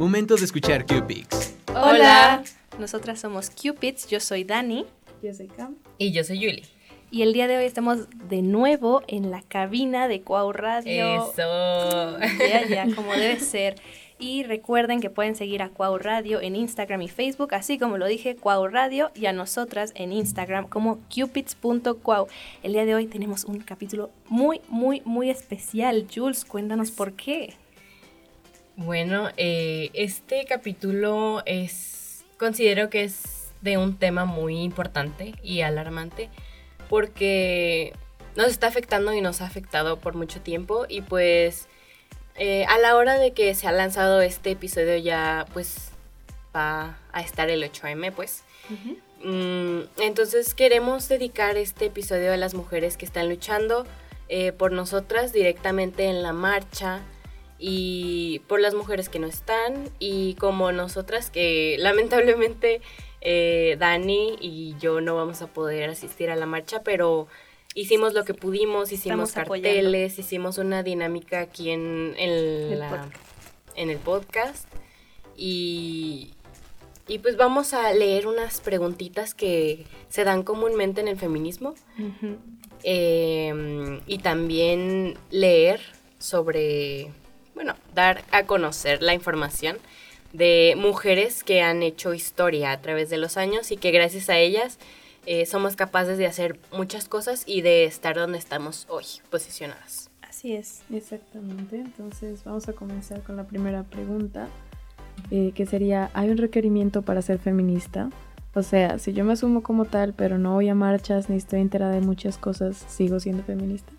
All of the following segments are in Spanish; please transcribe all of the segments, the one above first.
Momento de escuchar Cupids. Hola. Nosotras somos Cupids, yo soy Dani. Yo soy Cam. Y yo soy Yuli. Y el día de hoy estamos de nuevo en la cabina de Cuau Radio. Eso. Ya, ya, como debe ser. Y recuerden que pueden seguir a Cuau Radio en Instagram y Facebook, así como lo dije, Cuau Radio, y a nosotras en Instagram como cupids.cuau. El día de hoy tenemos un capítulo muy, muy, muy especial. Jules, cuéntanos por qué. Bueno, eh, este capítulo es, considero que es de un tema muy importante y alarmante porque nos está afectando y nos ha afectado por mucho tiempo y pues eh, a la hora de que se ha lanzado este episodio ya pues va a estar el 8M pues. Mm, entonces queremos dedicar este episodio a las mujeres que están luchando eh, por nosotras directamente en la marcha y por las mujeres que no están y como nosotras que lamentablemente eh, Dani y yo no vamos a poder asistir a la marcha, pero hicimos lo que pudimos, hicimos carteles, hicimos una dinámica aquí en, el, en el podcast. Y, y pues vamos a leer unas preguntitas que se dan comúnmente en el feminismo. Em, y también leer sobre bueno, dar a conocer la información de mujeres que han hecho historia a través de los años y que gracias a ellas eh, somos capaces de hacer muchas cosas y de estar donde estamos hoy, posicionadas. Así es. Exactamente. Entonces vamos a comenzar con la primera pregunta, eh, que sería, ¿hay un requerimiento para ser feminista? O sea, si yo me asumo como tal, pero no voy a marchas ni estoy enterada de muchas cosas, ¿sigo siendo feminista?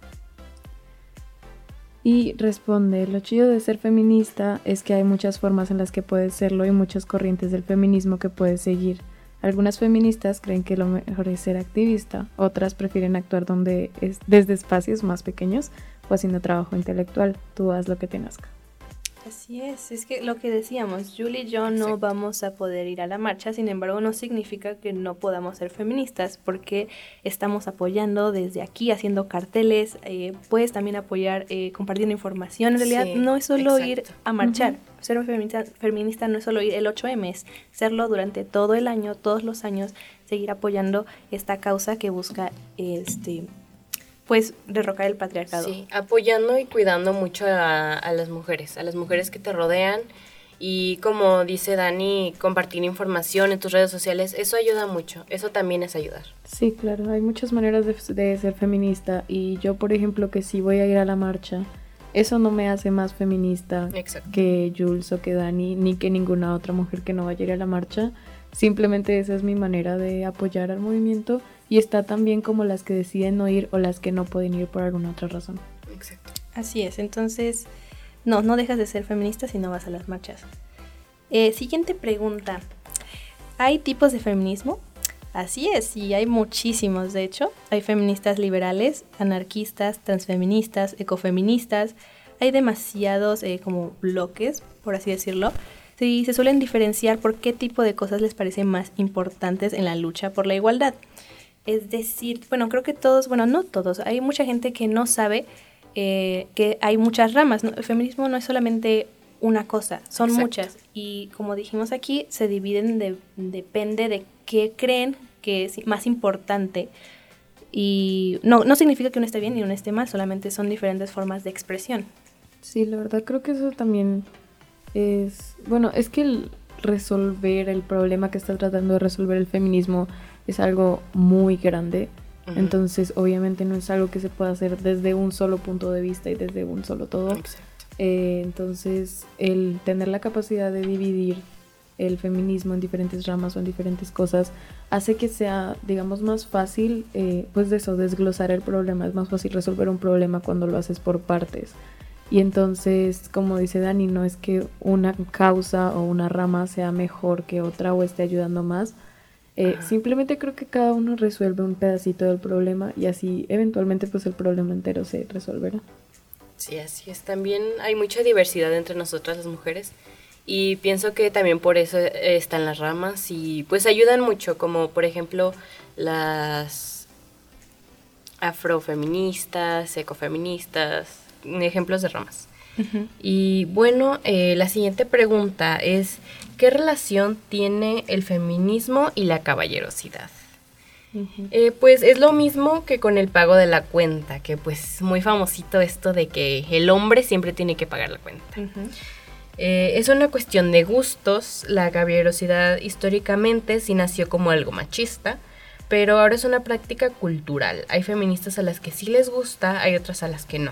Y responde, lo chido de ser feminista es que hay muchas formas en las que puedes serlo y muchas corrientes del feminismo que puedes seguir. Algunas feministas creen que lo mejor es ser activista, otras prefieren actuar donde es, desde espacios más pequeños o haciendo trabajo intelectual. Tú haz lo que te nazca. Así es, es que lo que decíamos, Julie y yo no vamos a poder ir a la marcha, sin embargo no significa que no podamos ser feministas, porque estamos apoyando desde aquí, haciendo carteles, eh, puedes también apoyar eh, compartiendo información, en realidad no es solo ir a marchar, ser feminista, feminista no es solo ir el 8M, es serlo durante todo el año, todos los años, seguir apoyando esta causa que busca este pues derrocar el patriarcado. Sí, apoyando y cuidando mucho a, las mujeres, a las mujeres que te rodean y como dice Dani, compartir información en tus redes sociales, eso ayuda mucho, eso también es ayudar. Sí, claro, hay muchas maneras de, ser feminista y yo, por ejemplo, que si voy a ir a la marcha, eso no me hace más feminista que Jules o que Dani, ni que ninguna otra mujer que no vaya a ir a la marcha. Simplemente esa es mi manera de apoyar al movimiento y está también como las que deciden no ir o las que no pueden ir por alguna otra razón. Exacto. Así es, entonces no, no dejas de ser feminista si no vas a las marchas. Eh, siguiente pregunta. ¿Hay tipos de feminismo? Así es, y hay muchísimos, de hecho. Hay feministas liberales, anarquistas, transfeministas, ecofeministas. Hay demasiados eh, como bloques, por así decirlo. Sí, se suelen diferenciar por qué tipo de cosas les parecen más importantes en la lucha por la igualdad. Es decir, bueno, creo que todos, bueno, no todos, hay mucha gente que no sabe eh, que hay muchas ramas. El feminismo no es solamente una cosa, son muchas. Y como dijimos aquí, se dividen, de, depende de qué creen que es más importante. Y no, no significa que uno esté bien ni uno esté mal, solamente son diferentes formas de expresión. Sí, la verdad creo que eso también es, bueno, es que el resolver el problema que está tratando de resolver el feminismo es algo muy grande. Entonces, obviamente no es algo que se pueda hacer desde un solo punto de vista y desde un solo todo. Eh, entonces, el tener la capacidad de dividir el feminismo en diferentes ramas o en diferentes cosas hace que sea, digamos, más fácil, eh, pues de eso, desglosar el problema. Es más fácil resolver un problema cuando lo haces por partes. Y entonces, como dice Dani, no es que una causa o una rama sea mejor que otra o esté ayudando más, eh, simplemente creo que cada uno resuelve un pedacito del problema y así eventualmente pues el problema entero se resolverá. Sí, así es. También hay mucha diversidad entre nosotras las mujeres y pienso que también por eso están las ramas y pues ayudan mucho, como por ejemplo las afrofeministas, ecofeministas, ejemplos de ramas. Y bueno, eh, la siguiente pregunta es, ¿qué relación tiene el feminismo y la caballerosidad? Eh, pues es lo mismo que con el pago de la cuenta, que pues muy famosito esto de que el hombre siempre tiene que pagar la cuenta. Eh, es una cuestión de gustos, la caballerosidad históricamente sí nació como algo machista, pero ahora es una práctica cultural. Hay feministas a las que sí les gusta, hay otras a las que no.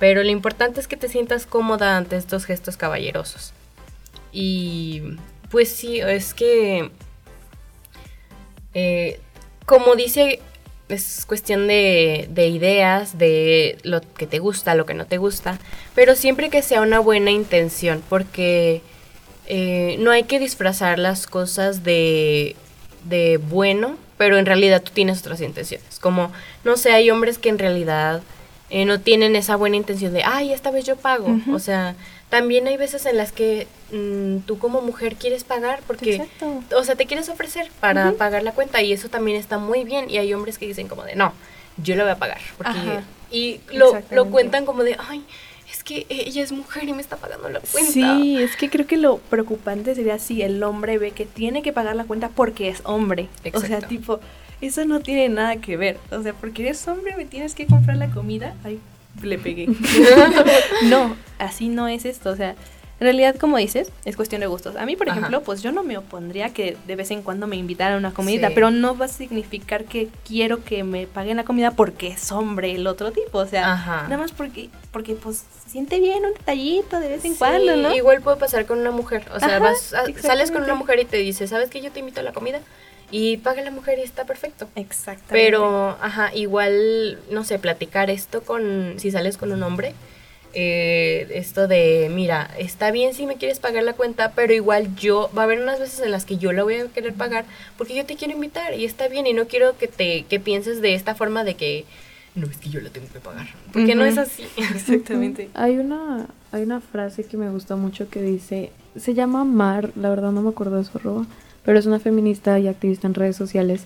Pero lo importante es que te sientas cómoda ante estos gestos caballerosos. Y pues sí, es que... Eh, como dice, es cuestión de, ideas, de lo que te gusta, lo que no te gusta, pero siempre que sea una buena intención, porque eh, no hay que disfrazar las cosas de, de bueno pero en realidad tú tienes otras intenciones. Como, no sé, hay hombres que en realidad eh, no tienen esa buena intención de, ay, esta vez yo pago. O sea, también hay veces en las que mm, tú como mujer quieres pagar porque, o sea, te quieres ofrecer para pagar la cuenta y eso también está muy bien. Y hay hombres que dicen como de, no, yo lo voy a pagar. Porque, y lo, lo cuentan como de, ay, es que ella es mujer y me está pagando la cuenta. Sí, es que creo que lo preocupante sería si el hombre ve que tiene que pagar la cuenta porque es hombre. O sea, tipo, eso no tiene nada que ver. O sea, porque eres hombre me tienes que comprar la comida. Ay, le pegué. no, así no es esto. O sea, en realidad, como dices, es cuestión de gustos. A mí, por ejemplo, pues yo no me opondría que de vez en cuando me invitaran a una comida, pero no va a significar que quiero que me paguen la comida porque es hombre el otro tipo. O sea, nada más porque, porque pues siente bien un detallito de vez en cuando, ¿no? Igual puede pasar con una mujer. O sea, vas sales con una mujer y te dice, ¿sabes que yo te invito a la comida? Y paga la mujer y está perfecto. Exactamente. Pero, ajá, igual, no sé, platicar esto con, si sales con un hombre eh, esto de, mira, está bien si me quieres pagar la cuenta, pero igual yo, va a haber unas veces en las que yo la voy a querer pagar porque yo te quiero invitar y está bien y no quiero que te que pienses de esta forma de que no es que yo la tengo que pagar, porque no es así. Exactamente. Hay una hay una frase que me gusta mucho que dice, se llama Mar, la verdad no me acuerdo de su arroba, pero es una feminista y activista en redes sociales.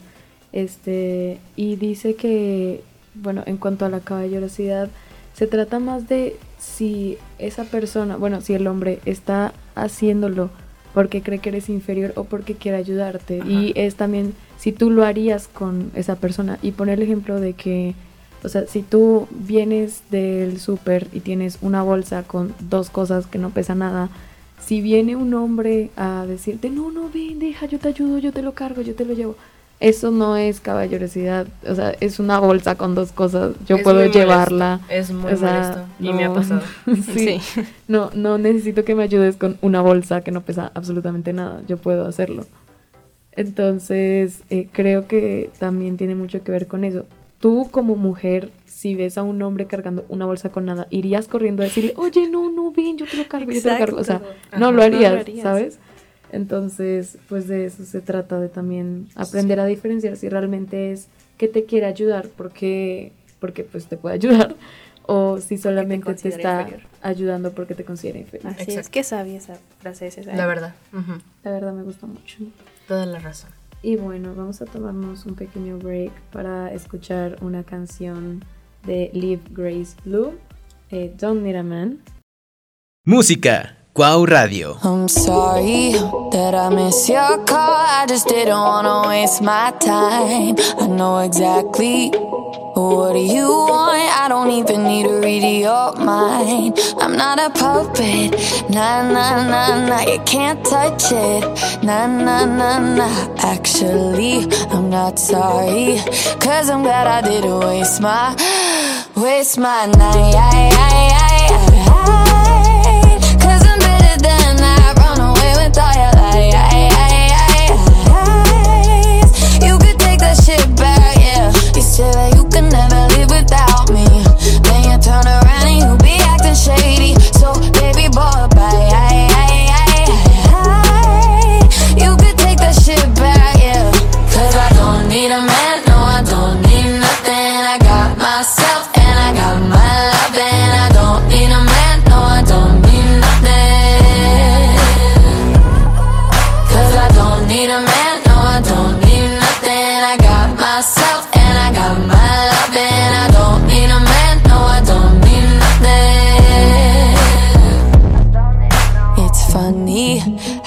Este, y dice que bueno, en cuanto a la caballerosidad, se trata más de si esa persona, bueno, si el hombre está haciéndolo porque cree que eres inferior o porque quiere ayudarte. Y es también si tú lo harías con esa persona. Y poner el ejemplo de que, o sea, si tú vienes del súper y tienes una bolsa con dos cosas que no pesan nada, si viene un hombre a decirte, no, no, ven, deja, yo te ayudo, yo te lo cargo, yo te lo llevo eso no es caballerosidad, o sea, es una bolsa con dos cosas, yo puedo llevarla. Es muy molesto y me ha pasado. sí, No, no necesito que me ayudes con una bolsa que no pesa absolutamente nada, yo puedo hacerlo. Entonces, eh, creo que también tiene mucho que ver con eso. Tú como mujer, si ves a un hombre cargando una bolsa con nada, irías corriendo a decirle, oye, no, no, ven, yo te lo cargo, yo te lo cargo. O sea, no, lo harías, ¿sabes? Entonces, pues de eso se trata, de también aprender a diferenciar si realmente es que te quiere ayudar porque, porque pues te puede ayudar o si solamente te, está ayudando porque te considera inferior. Así es, que sabia esa frase. Esa, la verdad. La verdad me gusta mucho. Toda la razón. Y bueno, vamos a tomarnos un pequeño break para escuchar una canción de Live Grace Blue, eh, Don't Need a Man. Música Wow Radio. I'm sorry that I miss your call. I just didn't wanna waste my time. I know exactly what do you want. I don't even need to read your mind. I'm not a puppet. Nah, nah, nah, nah. You can't touch it. Nah, nah, nah, nah. Actually, I'm not sorry. Cause I'm glad I didn't waste my, waste my night. Say that I run away with all your life. You could take that shit back, yeah. you can live without me. Then you turn around and you be acting shady.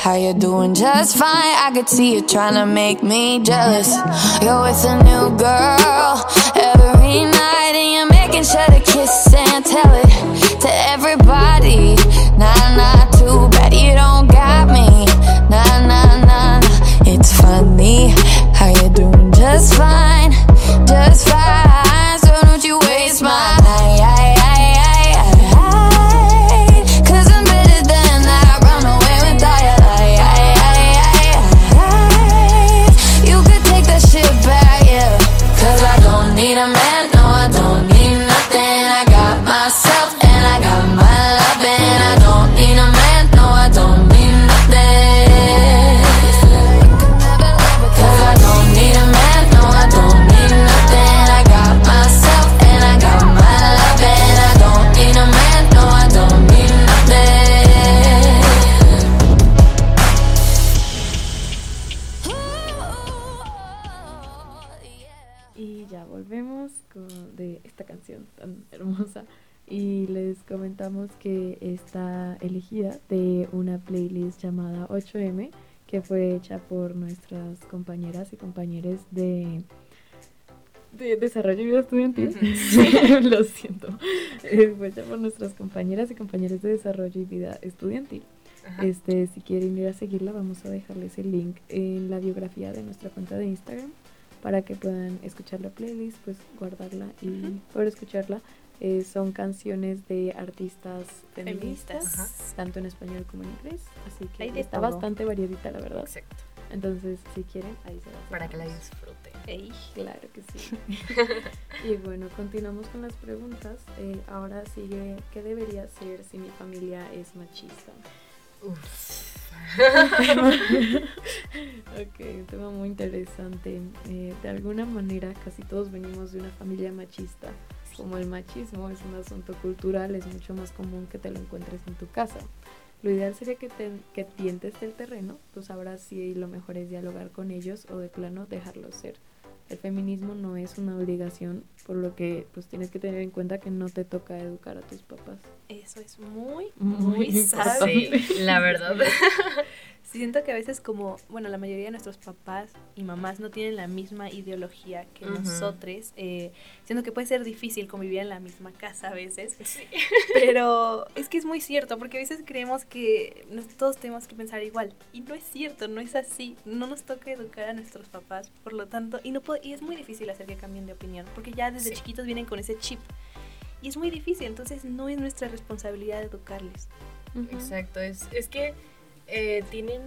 How you doing? Just fine. I could see you trying to make me jealous. You're with a new girl every night, and you're making sure to kiss and tell it to everybody. Nah, nah, too bad you don't got me. Nah, nah, nah, nah. It's funny how you doing just fine, just fine. Está elegida de una playlist llamada 8M que fue hecha por nuestras compañeras y compañeros de, de desarrollo y vida estudiantil. Lo siento. Eh, Fue hecha por nuestras compañeras y compañeros de desarrollo y vida estudiantil. Ajá. Este, si quieren ir a seguirla, vamos a dejarles el link en la biografía de nuestra cuenta de Instagram para que puedan escuchar la playlist, pues guardarla y poder escucharla. Eh, son canciones de artistas feministas, Feministas. tanto en español como en inglés, así que está todo. bastante variadita, la verdad. Exacto. Entonces, si quieren, ahí se las Para que la disfruten. Ey. Claro que sí. y bueno, continuamos con las preguntas. Eh, ahora sigue, ¿qué debería hacer si mi familia es machista? Uf. ok, un tema muy interesante. Eh, de alguna manera, casi todos venimos de una familia machista. Como el machismo es un asunto cultural, es mucho más común que te lo encuentres en tu casa. Lo ideal sería que, te, que tientes el terreno, tú sabrás si lo mejor es dialogar con ellos o de plano dejarlos ser. El feminismo no es una obligación, por lo que pues tienes que tener en cuenta que no te toca educar a tus papás. Eso es muy, Muy muy, sabio. Sí, la verdad. Siento que a veces como, bueno, la mayoría de nuestros papás y mamás no tienen la misma ideología que Ujú. nosotros. Eh, siento que puede ser difícil convivir en la misma casa a veces. Pero es que es muy cierto, porque a veces creemos que nos- todos tenemos que pensar igual. Y no es cierto, no es así. No nos toca educar a nuestros papás, por lo tanto, y, no puedo- y es muy difícil hacer que cambien de opinión, porque ya desde Sí. chiquitos vienen con ese chip. Y es muy difícil, entonces no es nuestra responsabilidad educarles. Exacto, es, es que eh, tienen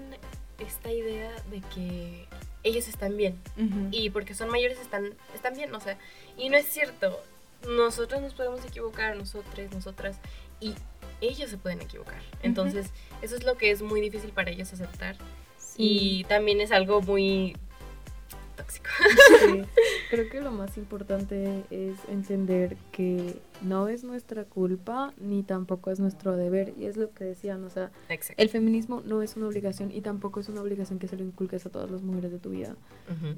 esta idea de que ellos están bien y porque son mayores están, están bien, o sea, y no es cierto, nosotros nos podemos equivocar, nosotros, nosotras, y ellos se pueden equivocar. Entonces, eso es lo que es muy difícil para ellos aceptar. Y también es algo muy tóxico. Sí, creo que lo más importante es entender que no es nuestra culpa ni tampoco es nuestro deber. Y es lo que decían, o sea, Exacto. el feminismo no es una obligación y tampoco es una obligación que se lo inculques a todas las mujeres de tu vida.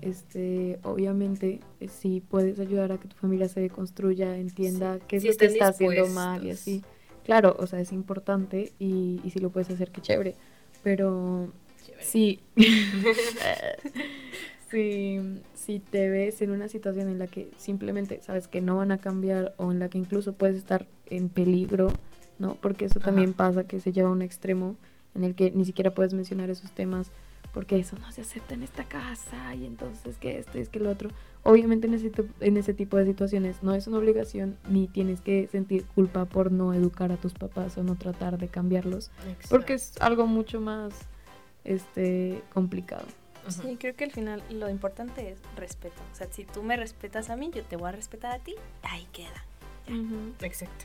Este, obviamente, eh, si puedes ayudar a que tu familia se construya, entienda qué es Si lo que está haciendo mal y así. Claro, o sea, es importante y, y si lo puedes hacer, qué chévere. Pero sí. si, si te ves en una situación en la que simplemente sabes que no van a cambiar o en la que incluso puedes estar en peligro, ¿no? Porque eso también Ajá. pasa que se lleva a un extremo en el que ni siquiera puedes mencionar esos temas porque eso no se acepta en esta casa y entonces que esto y es que lo otro. Obviamente en ese, en ese tipo de situaciones no es una obligación ni tienes que sentir culpa por no educar a tus papás o no tratar de cambiarlos porque es algo mucho más este complicado. Sí, creo que al final lo importante es respeto. O sea, si tú me respetas a mí, yo te voy a respetar a ti. Ahí queda. Exacto.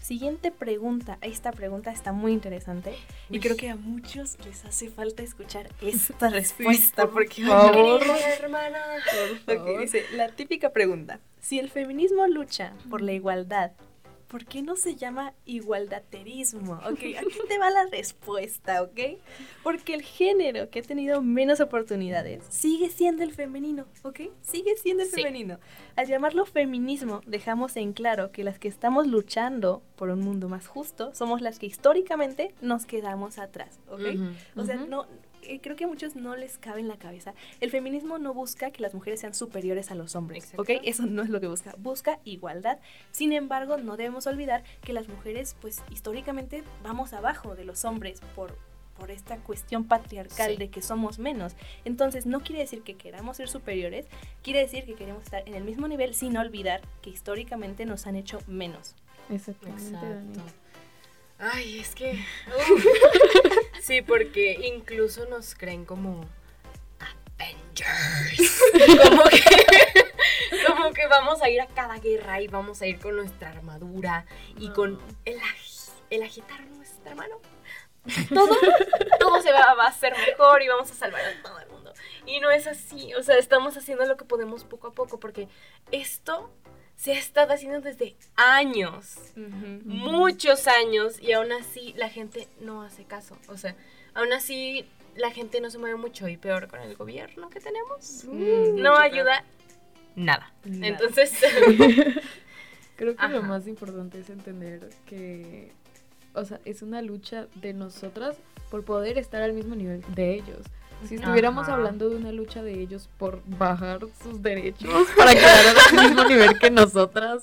Siguiente pregunta. Esta pregunta está muy interesante y creo que a muchos les hace falta escuchar esta respuesta porque favor. Querida hermana. Ok, dice la típica pregunta. Si el feminismo lucha por la igualdad, ¿por qué no se llama igualdaterismo? Ok, aquí te va la respuesta, ¿ok? Porque el género que ha tenido menos oportunidades sigue siendo el femenino, ¿ok? Sigue siendo el Sí. femenino. Al llamarlo feminismo, dejamos en claro que las que estamos luchando por un mundo más justo, somos las que históricamente nos quedamos atrás, ¿ok? O sea, no, eh, creo que a muchos no les cabe en la cabeza. El feminismo no busca que las mujeres sean superiores a los hombres, ¿ok? Exacto. Eso no es lo que busca. Busca igualdad. Sin embargo, no debemos olvidar que las mujeres, pues históricamente, vamos abajo de los hombres por por esta cuestión patriarcal Sí. de que somos menos. Entonces, no quiere decir que queramos ser superiores, quiere decir que queremos estar en el mismo nivel sin olvidar que históricamente nos han hecho menos. Exactamente. Exacto. Ay, es que. sí, porque incluso nos creen como Avengers. como que. Como que vamos a ir a cada guerra y vamos a ir con nuestra armadura y con el, agi- el agitar nuestra mano. Todo, todo se va, va a hacer mejor y vamos a salvar a todo el mundo. Y no es así, o sea, estamos haciendo lo que podemos poco a poco porque esto se ha estado haciendo desde años muchos años y aún así la gente no hace caso. O sea, aún así la gente no se mueve mucho y peor con el gobierno que tenemos. Mm, no ayuda nada. Nada. Entonces, Creo que lo más importante es entender que, o sea, es una lucha de nosotras por poder estar al mismo nivel de ellos. Si estuviéramos Ajá. hablando de una lucha de ellos por bajar sus derechos para quedar al mismo nivel que nosotras,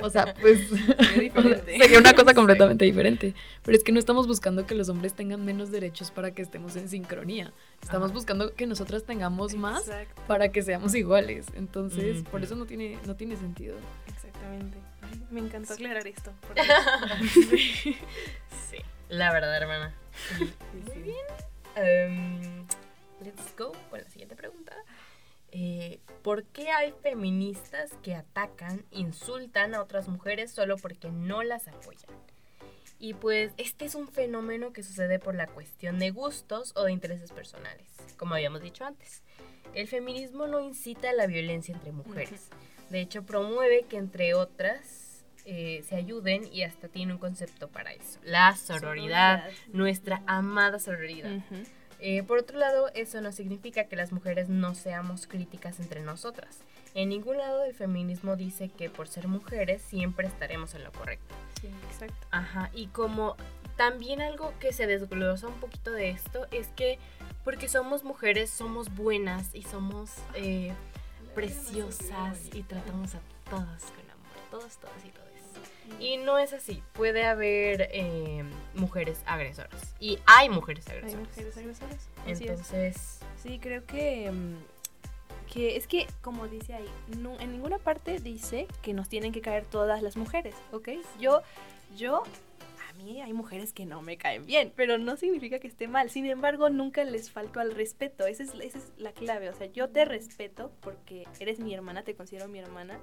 o sea, pues diferente. sería una cosa completamente diferente. Pero es que no estamos buscando que los hombres tengan menos derechos para que estemos en sincronía. Estamos Ajá. buscando que nosotras tengamos más Exacto, para que seamos iguales. Entonces, por eso no tiene, no tiene sentido. exactamente. Me encantó aclarar esto. porque- sí, la verdad, hermana. Muy bien. Em, let's go con la siguiente pregunta. Eh, ¿Por qué hay feministas que atacan, insultan a otras mujeres solo porque no las apoyan? Y pues este es un fenómeno que sucede por la cuestión de gustos o de intereses personales, como habíamos dicho antes. El feminismo no incita a la violencia entre mujeres. De hecho, promueve que entre otras eh, se ayuden y hasta tiene un concepto para eso. La sororidad, nuestra amada sororidad. Ujú. Eh, por otro lado, eso no significa que las mujeres no seamos críticas entre nosotras. En ningún lado del feminismo dice que por ser mujeres siempre estaremos en lo correcto. Sí, exacto. Ajá, y como también algo que se desglosa un poquito de esto es que porque somos mujeres somos buenas y somos eh, preciosas y tratamos a todas con amor, todas, todas y todas. Y no es así, puede haber eh, mujeres agresoras y hay mujeres Hay agresoras. mujeres agresoras. Entonces, Sí, creo que, mm, que es que, como dice ahí, no- en ninguna parte dice que nos tienen que caer todas las mujeres, ¿ok? Yo, yo, mí hay mujeres que no me caen bien, pero no significa que esté mal. Sin embargo, nunca les falto al respeto. Esa es, esa es la clave. O sea, yo te respeto porque eres mi hermana, te considero mi hermana.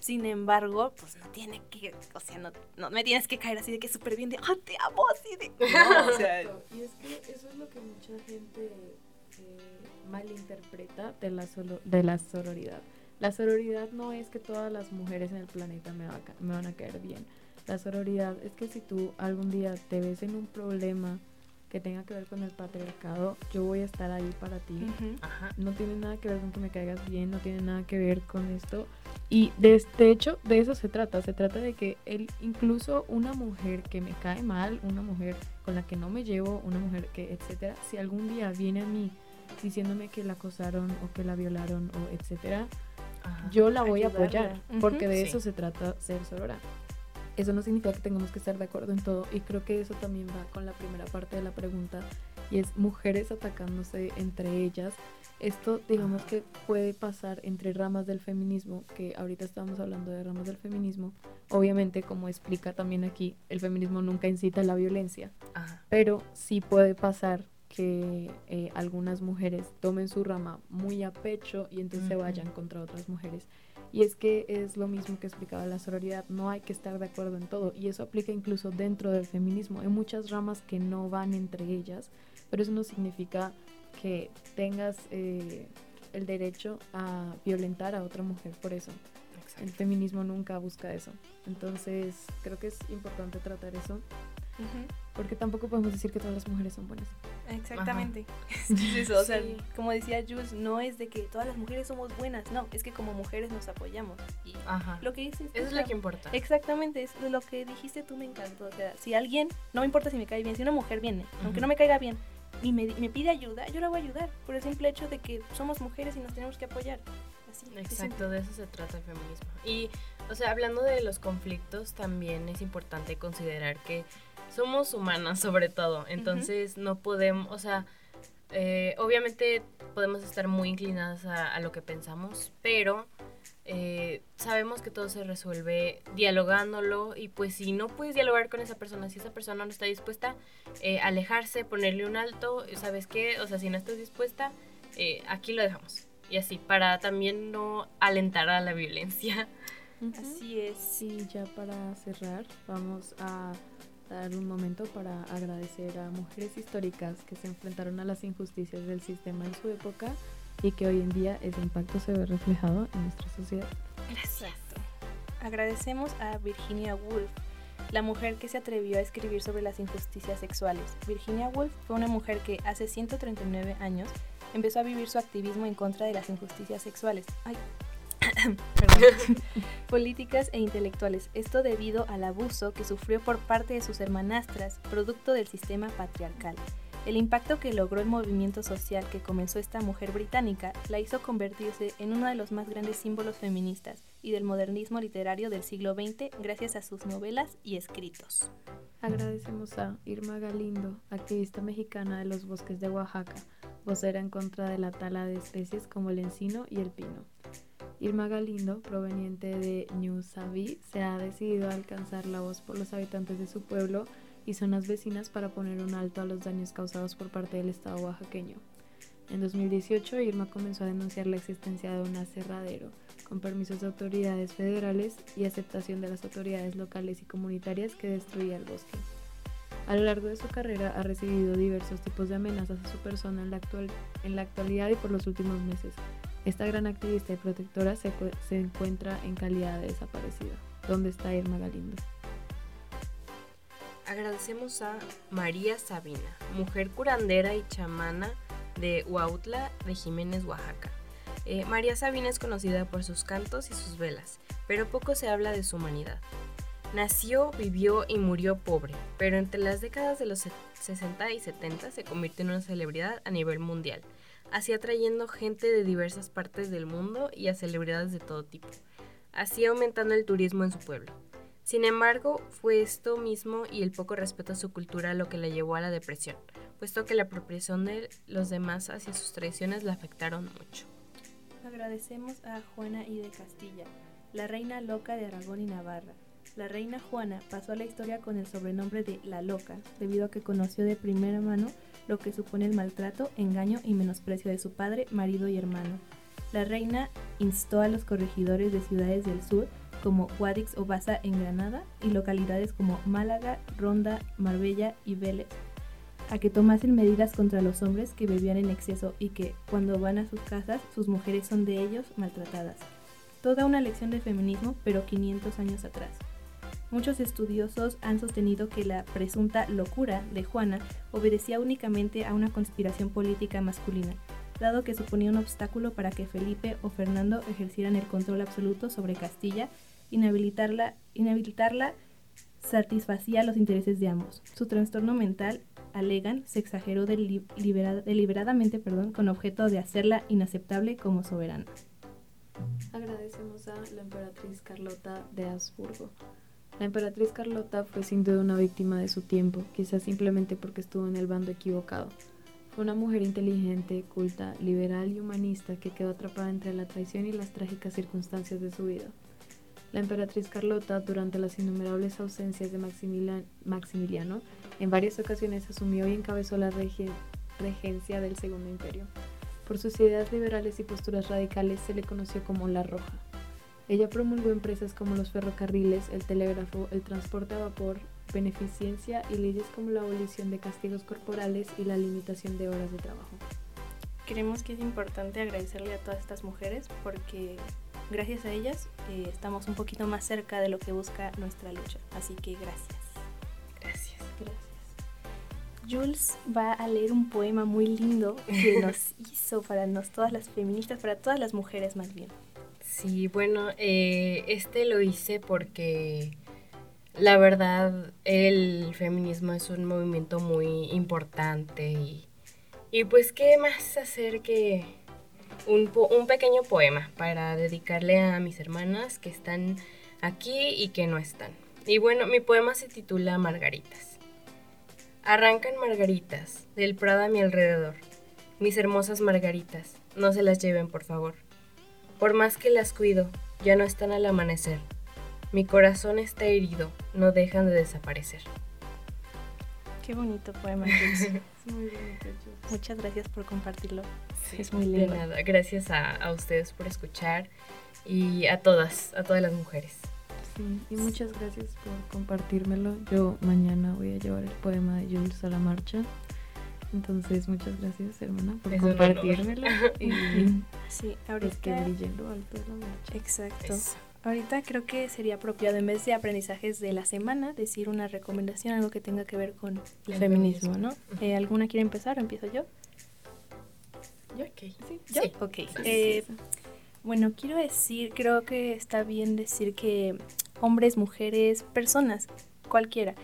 Sin embargo, pues no tiene que, o sea, no, no me tienes que caer así de que súper bien de, ah, te amo, así de... No, o sea, Y es que eso es lo que mucha gente eh, malinterpreta de la, solo- de la sororidad. La sororidad no es que todas las mujeres en el planeta me, va a ca- me van a caer bien. La sororidad es que si tú algún día te ves en un problema que tenga que ver con el patriarcado, yo voy a estar ahí para ti. ujú. ajá, No tiene nada que ver con que me caigas bien, no tiene nada que ver con esto. Y de, de hecho, de eso se trata. Se trata de que él, incluso una mujer que me cae mal, una mujer con la que no me llevo, una mujer que, etcétera, si algún día viene a mí diciéndome que la acosaron o que la violaron o etcétera, ajá. yo la voy a Ayudarla. apoyar, Ujú. porque de Sí. eso se trata ser sorora. Eso no significa que tengamos que estar de acuerdo en todo y creo que eso también va con la primera parte de la pregunta y es mujeres atacándose entre ellas. Esto digamos que puede pasar entre ramas del feminismo, que ahorita estamos hablando de ramas del feminismo. Obviamente, como explica también aquí, el feminismo nunca incita a la violencia, ajá. pero sí puede pasar que eh, algunas mujeres tomen su rama muy a pecho y entonces se vayan contra otras mujeres. Y es que es lo mismo que explicaba la sororidad, no hay que estar de acuerdo en todo y eso aplica incluso dentro del feminismo. Hay muchas ramas que no van entre ellas, pero eso no significa que tengas eh, el derecho a violentar a otra mujer por eso. El Exacto. feminismo nunca busca eso. Entonces creo que es importante tratar eso. Porque tampoco podemos decir que todas las mujeres son buenas. Exactamente. Es eso, o sea, Sí. como decía Jules, no es de que todas las mujeres somos buenas, no, es que como mujeres nos apoyamos. Y Ajá. lo que dices... Eso es lo que importa. Exactamente, es lo que dijiste tú me encantó. O sea, si alguien, no me importa si me cae bien, si una mujer viene, aunque no me caiga bien, y me, me pide ayuda, yo la voy a ayudar. Por el simple hecho de que somos mujeres y nos tenemos que apoyar. Así. Exacto, de eso se trata el feminismo. Y, o sea, hablando de los conflictos, también es importante considerar que somos humanas sobre todo. Entonces, no podemos, o sea, eh, obviamente podemos estar muy inclinadas a, a lo que pensamos, pero eh, sabemos que todo se resuelve dialogándolo y pues si no puedes dialogar con esa persona, si esa persona no está dispuesta, eh, alejarse, ponerle un alto, ¿sabes qué? O sea, si no estás dispuesta, eh, aquí lo dejamos. Y así, para también no alentar a la violencia. Así es. Y ya para cerrar, vamos a dar un momento para agradecer a mujeres históricas que se enfrentaron a las injusticias del sistema en su época y que hoy en día ese impacto se ve reflejado en nuestra sociedad. Exacto. Agradecemos a Virginia Woolf, la mujer que se atrevió a escribir sobre las injusticias sexuales. Virginia Woolf fue una mujer que hace 139 años empezó a vivir su activismo en contra de las injusticias sexuales. Ay. Políticas e intelectuales. Esto debido al abuso que sufrió por parte de sus hermanastras, producto del sistema patriarcal. El impacto que logró el movimiento social que comenzó esta mujer británica la hizo convertirse en uno de los más grandes símbolos feministas y del modernismo literario del siglo XX gracias a sus novelas y escritos. Agradecemos a Irma Galindo, activista mexicana de los bosques de Oaxaca, vocera en contra de la tala de especies como el encino y el pino. Irma Galindo, proveniente de New Savi, se ha decidido a alcanzar la voz por los habitantes de su pueblo y zonas vecinas para poner un alto a los daños causados por parte del Estado oaxaqueño. En 2018, Irma comenzó a denunciar la existencia de un aserradero, con permisos de autoridades federales y aceptación de las autoridades locales y comunitarias que destruía el bosque. A lo largo de su carrera ha recibido diversos tipos de amenazas a su persona en la, actual, en la actualidad y por los últimos meses. Esta gran activista y protectora se, cu- se encuentra en calidad de desaparecida. ¿Dónde está Irma Galindo? Agradecemos a María Sabina, mujer curandera y chamana de Huautla de Jiménez, Oaxaca. Eh, María Sabina es conocida por sus cantos y sus velas, pero poco se habla de su humanidad. Nació, vivió y murió pobre, pero entre las décadas de los se- 60 y 70 se convirtió en una celebridad a nivel mundial, así atrayendo gente de diversas partes del mundo y a celebridades de todo tipo, así aumentando el turismo en su pueblo. Sin embargo, fue esto mismo y el poco respeto a su cultura lo que la llevó a la depresión, puesto que la apropiación de los demás hacia sus tradiciones la afectaron mucho. Agradecemos a Juana I de Castilla, la reina loca de Aragón y Navarra. La reina Juana pasó a la historia con el sobrenombre de La Loca, debido a que conoció de primera mano lo que supone el maltrato, engaño y menosprecio de su padre, marido y hermano. La reina instó a los corregidores de ciudades del sur, como Guadix o Baza en Granada, y localidades como Málaga, Ronda, Marbella y Vélez, a que tomasen medidas contra los hombres que bebían en exceso y que, cuando van a sus casas, sus mujeres son de ellos maltratadas. Toda una lección de feminismo, pero 500 años atrás. Muchos estudiosos han sostenido que la presunta locura de Juana obedecía únicamente a una conspiración política masculina, dado que suponía un obstáculo para que Felipe o Fernando ejercieran el control absoluto sobre Castilla, inhabilitarla, inhabilitarla satisfacía los intereses de ambos. Su trastorno mental, alegan, se exageró deli- libera- deliberadamente perdón, con objeto de hacerla inaceptable como soberana. Agradecemos a la emperatriz Carlota de Habsburgo. La emperatriz Carlota fue sin duda una víctima de su tiempo, quizás simplemente porque estuvo en el bando equivocado. Fue una mujer inteligente, culta, liberal y humanista que quedó atrapada entre la traición y las trágicas circunstancias de su vida. La emperatriz Carlota, durante las innumerables ausencias de Maximilian- Maximiliano, en varias ocasiones asumió y encabezó la regencia del Segundo Imperio. Por sus ideas liberales y posturas radicales se le conoció como La Roja. Ella promulgó empresas como los ferrocarriles, el telégrafo, el transporte a vapor, beneficencia y leyes como la abolición de castigos corporales y la limitación de horas de trabajo. Creemos que es importante agradecerle a todas estas mujeres porque gracias a ellas eh, estamos un poquito más cerca de lo que busca nuestra lucha. Así que gracias. Gracias. Gracias. Jules va a leer un poema muy lindo que nos hizo para nos, todas las feministas, para todas las mujeres más bien. Sí, bueno, eh, este lo hice porque la verdad el feminismo es un movimiento muy importante y, y pues qué más hacer que un, un pequeño poema para dedicarle a mis hermanas que están aquí y que no están. Y bueno, mi poema se titula Margaritas. Arrancan margaritas del prado a mi alrededor. Mis hermosas margaritas, no se las lleven, por favor. Por más que las cuido, ya no están al amanecer. Mi corazón está herido, no dejan de desaparecer. Qué bonito poema, Jules. muy bonito, Jules. Muchas gracias por compartirlo. Sí, es muy De lindo. nada, gracias a, a ustedes por escuchar y a todas, a todas las mujeres. Sí, y muchas gracias por compartírmelo. Yo mañana voy a llevar el poema de Jules a la marcha. Entonces, muchas gracias, hermana, por Es un honor. compartírmelo. y Sí, pues que ahorita. lo alto de la marcha. Exacto. Eso. Ahorita creo que sería apropiado, en vez de aprendizajes de la semana, decir una recomendación, algo que tenga que ver con el, feminismo. ¿no? Eh, ¿Alguna quiere empezar o empiezo yo? Ok. Sí, ¿Yo? Sí. Ok. sí, Eh. Bueno, quiero decir, creo que está bien decir que hombres, mujeres, personas, cualquiera,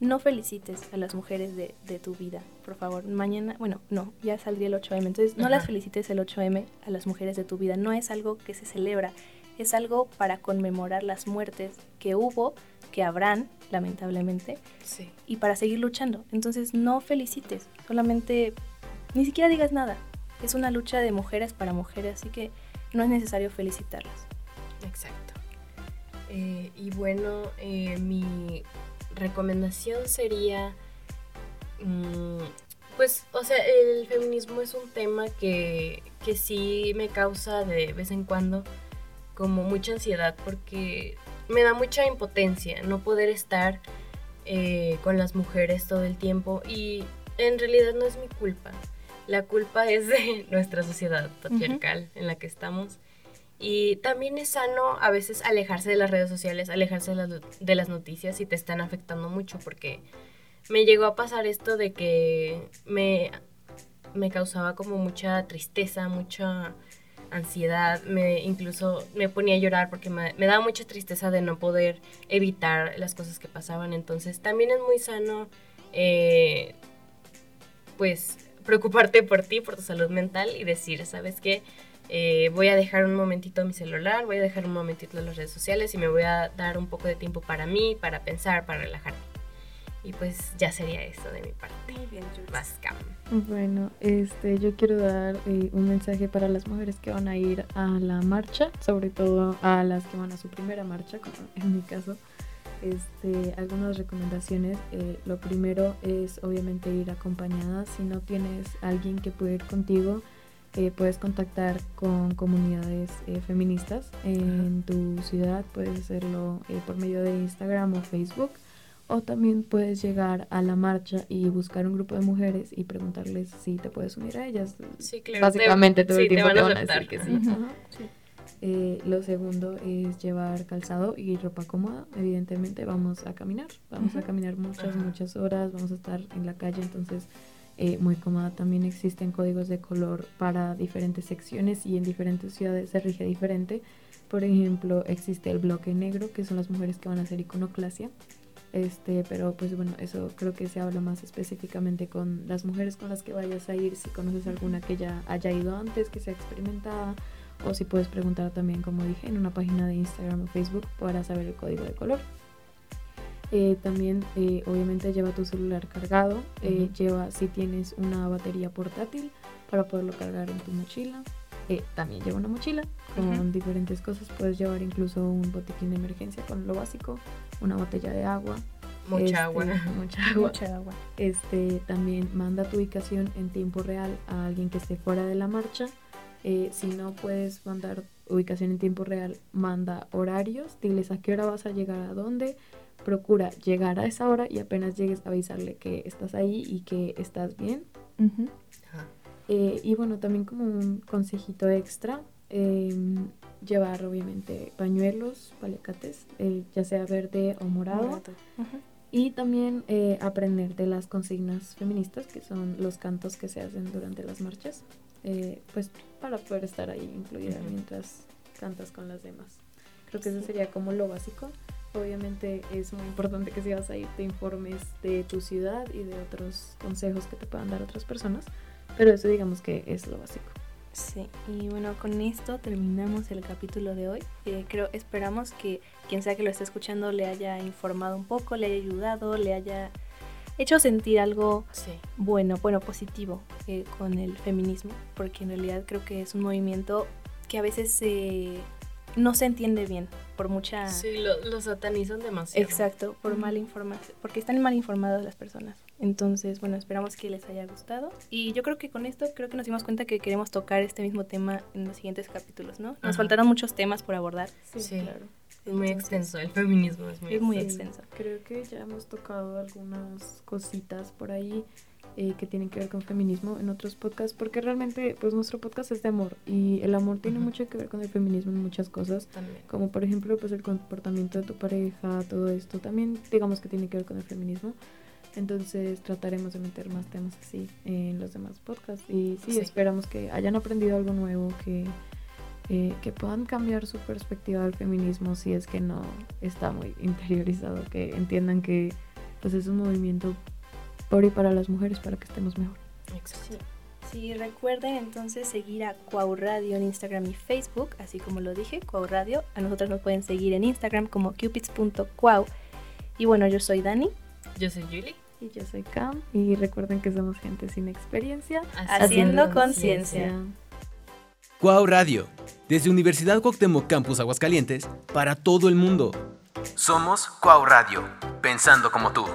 no felicites a las mujeres de, de tu vida, por favor. Mañana, bueno, no, ya saldría el 8M, entonces no las felicites el 8M a las mujeres de tu vida. No es algo que se celebra, es algo para conmemorar las muertes que hubo, que habrán, lamentablemente, Sí. y para seguir luchando. Entonces no felicites, solamente ni siquiera digas nada. Es una lucha de mujeres para mujeres, así que no es necesario felicitarlas. Exacto. Eh, y bueno, eh, mi recomendación sería, mm, pues, o sea, el feminismo es un tema que, que sí me causa de vez en cuando como mucha ansiedad porque me da mucha impotencia no poder estar eh, con las mujeres todo el tiempo y en realidad no es mi culpa. La culpa es de nuestra sociedad patriarcal en la que estamos. Y también es sano a veces alejarse de las redes sociales, alejarse de las, de las noticias si te están afectando mucho, porque me llegó a pasar esto de que me, me causaba como mucha tristeza, mucha ansiedad, me incluso me ponía a llorar porque me, me daba mucha tristeza de no poder evitar las cosas que pasaban. Entonces también es muy sano, eh, pues, preocuparte por ti, por tu salud mental y decir, ¿sabes qué? Eh, voy a dejar un momentito mi celular, voy a dejar un momentito las redes sociales y me voy a dar un poco de tiempo para mí, para pensar, para relajarme. Y pues ya sería eso de mi parte. Muy bien, Jules. Más cam. Bueno, este, yo quiero dar eh, un mensaje para las mujeres que van a ir a la marcha, sobre todo a las que van a su primera marcha, como en mi caso. Este, algunas recomendaciones. eh, lo primero es obviamente ir acompañada. Si no tienes alguien que pueda ir contigo, eh, puedes contactar con comunidades eh, feministas en tu ciudad. Puedes hacerlo eh, por medio de Instagram o Facebook. O también puedes llegar a la marcha y buscar un grupo de mujeres y preguntarles si te puedes unir a ellas. Sí, claro. Básicamente todo sí, el tiempo te te van a van a aceptar. decir que sí. Ujú, Ajá. sí. Eh, lo segundo es llevar calzado y ropa cómoda. Evidentemente vamos a caminar. Vamos a caminar muchas, muchas horas. Vamos a estar en la calle, entonces eh, muy cómoda. También existen códigos de color para diferentes secciones y en diferentes ciudades se rige diferente. Por ejemplo, existe el bloque negro, que son las mujeres que van a hacer iconoclasia. Este, pero pues bueno, eso creo que se habla más específicamente con las mujeres con las que vayas a ir, si conoces alguna que ya haya ido antes, que sea experimentada, o si puedes preguntar también, como dije, en una página de Instagram o Facebook para saber el código de color. Eh, también, eh, obviamente, lleva tu celular cargado. eh. Lleva, si tienes una batería portátil, para poderlo cargar en tu mochila. También lleva una mochila con diferentes cosas. Puedes llevar incluso un botiquín de emergencia con lo básico, una botella de agua. Mucha este, agua. Mucha agua. Mucha agua. Este, también manda tu ubicación en tiempo real a alguien que esté fuera de la marcha. Eh, si no puedes mandar ubicación en tiempo real, manda horarios, diles a qué hora vas a llegar a dónde. Procura llegar a esa hora y apenas llegues avisarle que estás ahí y que estás bien. Ujú. Ajá. Eh, y bueno, también como un consejito extra, em, llevar obviamente pañuelos, paliacates, eh, ya sea verde o morado. Morado. Ujú. Y también eh, aprender de las consignas feministas, que son los cantos que se hacen durante las marchas, eh, pues para poder estar ahí incluida Ujú. mientras cantas con las demás. Creo que eso sería como lo básico. Obviamente es muy importante que si vas a ir te informes de tu ciudad y de otros consejos que te puedan dar otras personas, pero eso digamos que es lo básico. Sí, y bueno, con esto terminamos el capítulo de hoy. Eh, creo, esperamos que quien sea que lo esté escuchando le haya informado un poco, le haya ayudado, le haya hecho sentir algo Sí. bueno, bueno, positivo eh, con el feminismo, porque en realidad creo que es un movimiento que a veces eh, no se entiende bien por mucha... Sí, lo, lo satanizan demasiado. Exacto, por mala información, porque están mal informadas las personas. Entonces, bueno, esperamos que les haya gustado. Y yo creo que con esto creo que nos dimos cuenta que queremos tocar este mismo tema en los siguientes capítulos, ¿no? Nos Ajá. faltaron muchos temas por abordar. Sí. claro. Es muy Entonces, extenso, el feminismo es muy es muy extenso. Creo que ya hemos tocado algunas cositas por ahí eh, que tienen que ver con feminismo en otros podcasts, porque realmente pues nuestro podcast es de amor y el amor tiene mucho que ver con el feminismo en muchas cosas, También. como por ejemplo pues el comportamiento de tu pareja, todo esto también digamos que tiene que ver con el feminismo. Entonces trataremos de meter más temas así en los demás podcasts y sí, Sí. esperamos que hayan aprendido algo nuevo, que, eh, que puedan cambiar su perspectiva del feminismo si es que no está muy interiorizado, que entiendan que pues es un movimiento por y para las mujeres para que estemos mejor. Exacto. Sí, recuerden entonces seguir a Cuau Radio en Instagram y Facebook, así como lo dije, Cuau Radio. A nosotros nos pueden seguir en Instagram como cupids.cuau. Y bueno, yo soy Dani. Yo soy Julie. Y yo soy Cam y recuerden que somos gente sin experiencia. Haciendo conciencia. Cuau Radio, desde Universidad Cuauhtémoc Campus Aguascalientes, para todo el mundo. Somos Cuau Radio, pensando como tú.